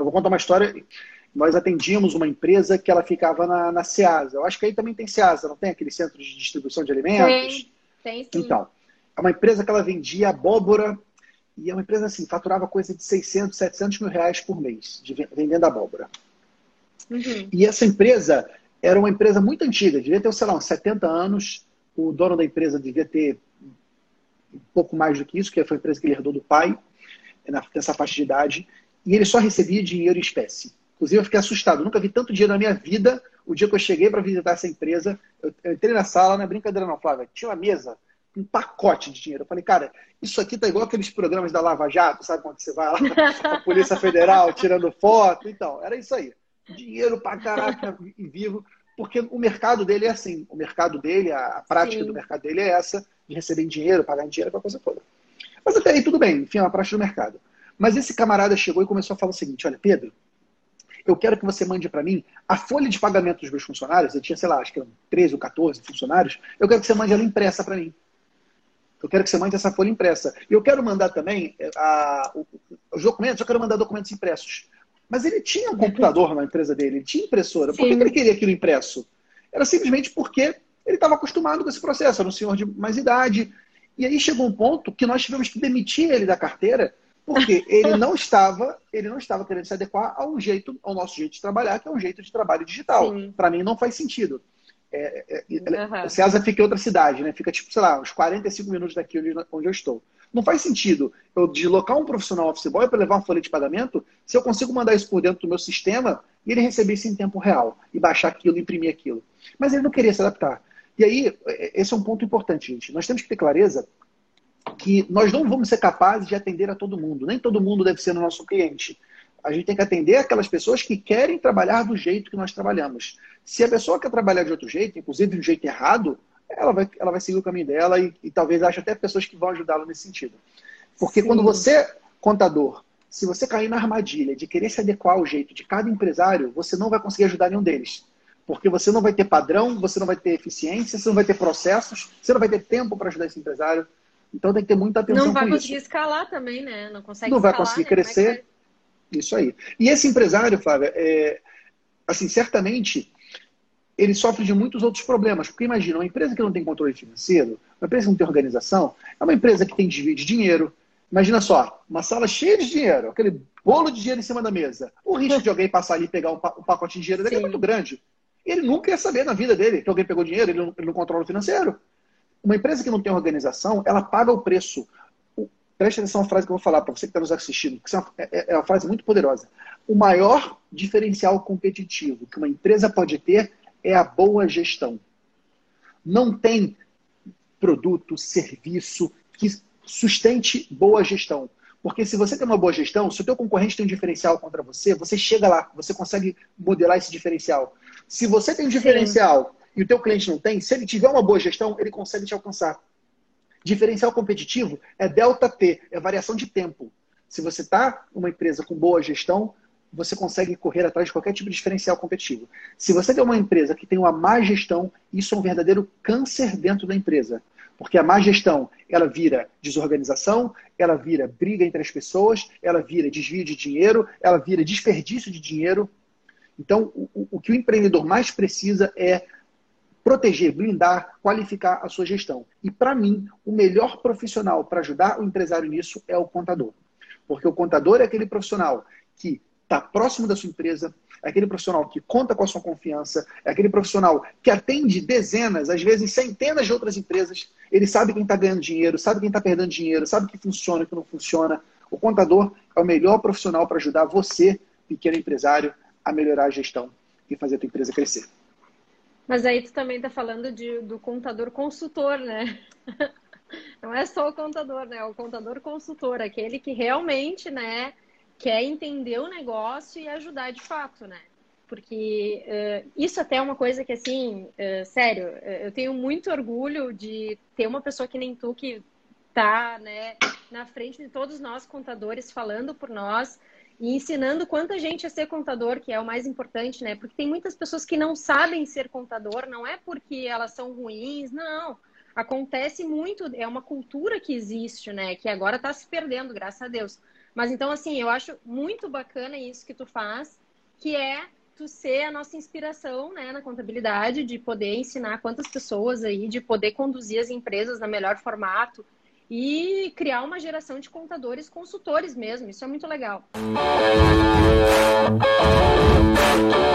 eu vou contar uma história. Nós atendíamos uma empresa que ela ficava na, na Ceasa. Eu acho que aí também tem Ceasa, não tem aquele centro de distribuição de alimentos? Tem, tem sim. Então, é uma empresa que ela vendia abóbora e é uma empresa assim, faturava coisa de 600, 700 mil reais por mês de, vendendo abóbora. Uhum. E essa empresa era uma empresa muito antiga, devia ter, sei lá, uns 70 anos. O dono da empresa devia ter um pouco mais do que isso, que foi a empresa que ele herdou do pai, nessa faixa de idade. E ele só recebia dinheiro em espécie. Inclusive, eu fiquei assustado. Eu nunca vi tanto dinheiro na minha vida. O dia que eu cheguei para visitar essa empresa, eu, entrei na sala, não é brincadeira não, Flávia. Tinha uma mesa, um pacote de dinheiro. Eu falei, cara, isso aqui tá igual aqueles programas da Lava Jato, sabe quando você vai lá, a Polícia Federal tirando foto? Então, era isso aí dinheiro pra caraca e vivo, porque o mercado dele é assim. O mercado dele, a prática Sim. do mercado dele é essa, de receber dinheiro, pagar em dinheiro, aquela coisa toda. Mas até aí tudo bem, enfim, é uma prática do mercado. Mas esse camarada chegou e começou a falar o seguinte: olha, Pedro, eu quero que você mande para mim a folha de pagamento dos meus funcionários. Eu tinha, sei lá, acho que eram 13 ou 14 funcionários. Eu quero que você mande ela impressa para mim. Eu quero que você mande essa folha impressa. E eu quero mandar também eh, a, os documentos, eu quero mandar documentos impressos. Mas ele tinha um computador na empresa dele, ele tinha impressora. Sim. Por que ele queria aquilo impresso? Era simplesmente porque ele estava acostumado com esse processo, era um senhor de mais idade. E aí chegou um ponto que nós tivemos que demitir ele da carteira, porque ele não estava, ele não estava querendo se adequar ao jeito, ao nosso jeito de trabalhar, que é um jeito de trabalho digital. Para mim não faz sentido. É, é, uhum. César fica em outra cidade, né? Fica, tipo, sei lá, uns 45 minutos daqui onde, onde eu estou. Não faz sentido eu deslocar um profissional office boy para levar uma folha de pagamento se eu consigo mandar isso por dentro do meu sistema e ele receber isso em tempo real e baixar aquilo, imprimir aquilo. Mas ele não queria se adaptar. E aí, é, esse é um ponto importante, gente. Nós temos que ter clareza que nós não vamos ser capazes de atender a todo mundo. Nem todo mundo deve ser o nosso cliente. A gente tem que atender aquelas pessoas que querem trabalhar do jeito que nós trabalhamos. Se a pessoa quer trabalhar de outro jeito, inclusive de um jeito errado, ela vai, ela vai seguir o caminho dela e, e talvez ache até pessoas que vão ajudá-la nesse sentido. Porque Sim. quando você, contador, se você cair na armadilha de querer se adequar ao jeito de cada empresário, você não vai conseguir ajudar nenhum deles. Porque você não vai ter padrão, você não vai ter eficiência, você não vai ter processos, você não vai ter tempo para ajudar esse empresário. Então tem que ter muita atenção Não vai conseguir isso. escalar também, né? Não consegue Não escalar, vai conseguir né? crescer. Vai... Isso aí. E esse empresário, Flávia, é, assim, certamente ele sofre de muitos outros problemas. Porque imagina, uma empresa que não tem controle financeiro, uma empresa que não tem organização, é uma empresa que tem desvio de dinheiro. Imagina só, uma sala cheia de dinheiro, aquele bolo de dinheiro em cima da mesa. O risco de alguém passar ali e pegar um, pacote de dinheiro dele é muito grande. Ele nunca ia saber na vida dele que alguém pegou dinheiro, ele não, ele não controla o financeiro. Uma empresa que não tem organização, ela paga o preço. Preste atenção na frase que eu vou falar para você que está nos assistindo, que é, é, é uma frase muito poderosa. O maior diferencial competitivo que uma empresa pode ter é a boa gestão. Não tem produto, serviço que sustente boa gestão. Porque se você tem uma boa gestão, se o teu concorrente tem um diferencial contra você, você chega lá, você consegue modelar esse diferencial. Se você tem um diferencial Sim. E o teu cliente não tem, se ele tiver uma boa gestão, ele consegue te alcançar. Diferencial competitivo é delta T, é variação de tempo. Se você está uma empresa com boa gestão, você consegue correr atrás de qualquer tipo de diferencial competitivo. Se você tem uma empresa que tem uma má gestão, isso é um verdadeiro câncer dentro da empresa. Porque a má gestão, ela vira desorganização, ela vira briga entre as pessoas, ela vira desvio de dinheiro, ela vira desperdício de dinheiro. Então, o, o que o empreendedor mais precisa é proteger, blindar, qualificar a sua gestão. E, para mim, o melhor profissional para ajudar o empresário nisso é o contador. Porque o contador é aquele profissional que está próximo da sua empresa, é aquele profissional que conta com a sua confiança, é aquele profissional que atende dezenas, às vezes centenas de outras empresas. Ele sabe quem está ganhando dinheiro, sabe quem está perdendo dinheiro, sabe o que funciona, o que não funciona. O contador é o melhor profissional para ajudar você, pequeno empresário, a melhorar a gestão e fazer a tua empresa crescer. Mas aí tu também está falando de, do contador consultor, né? Não é só o contador, né? É o contador consultor, aquele que realmente, né? quer entender o negócio e ajudar de fato, né? Porque uh, isso até é uma coisa que, assim, uh, sério, uh, eu tenho muito orgulho de ter uma pessoa que nem tu que tá, né, na frente de todos nós contadores, falando por nós e ensinando quanta gente a ser contador, que é o mais importante, né? Porque tem muitas pessoas que não sabem ser contador, não é porque elas são ruins, não. Acontece muito, é uma cultura que existe, né? Que agora está se perdendo, graças a Deus. Mas então, assim, eu acho muito bacana isso que tu faz, que é tu ser a nossa inspiração, né, na contabilidade, de poder ensinar quantas pessoas aí, de poder conduzir as empresas no melhor formato, e criar uma geração de contadores consultores mesmo. Isso é muito legal. Música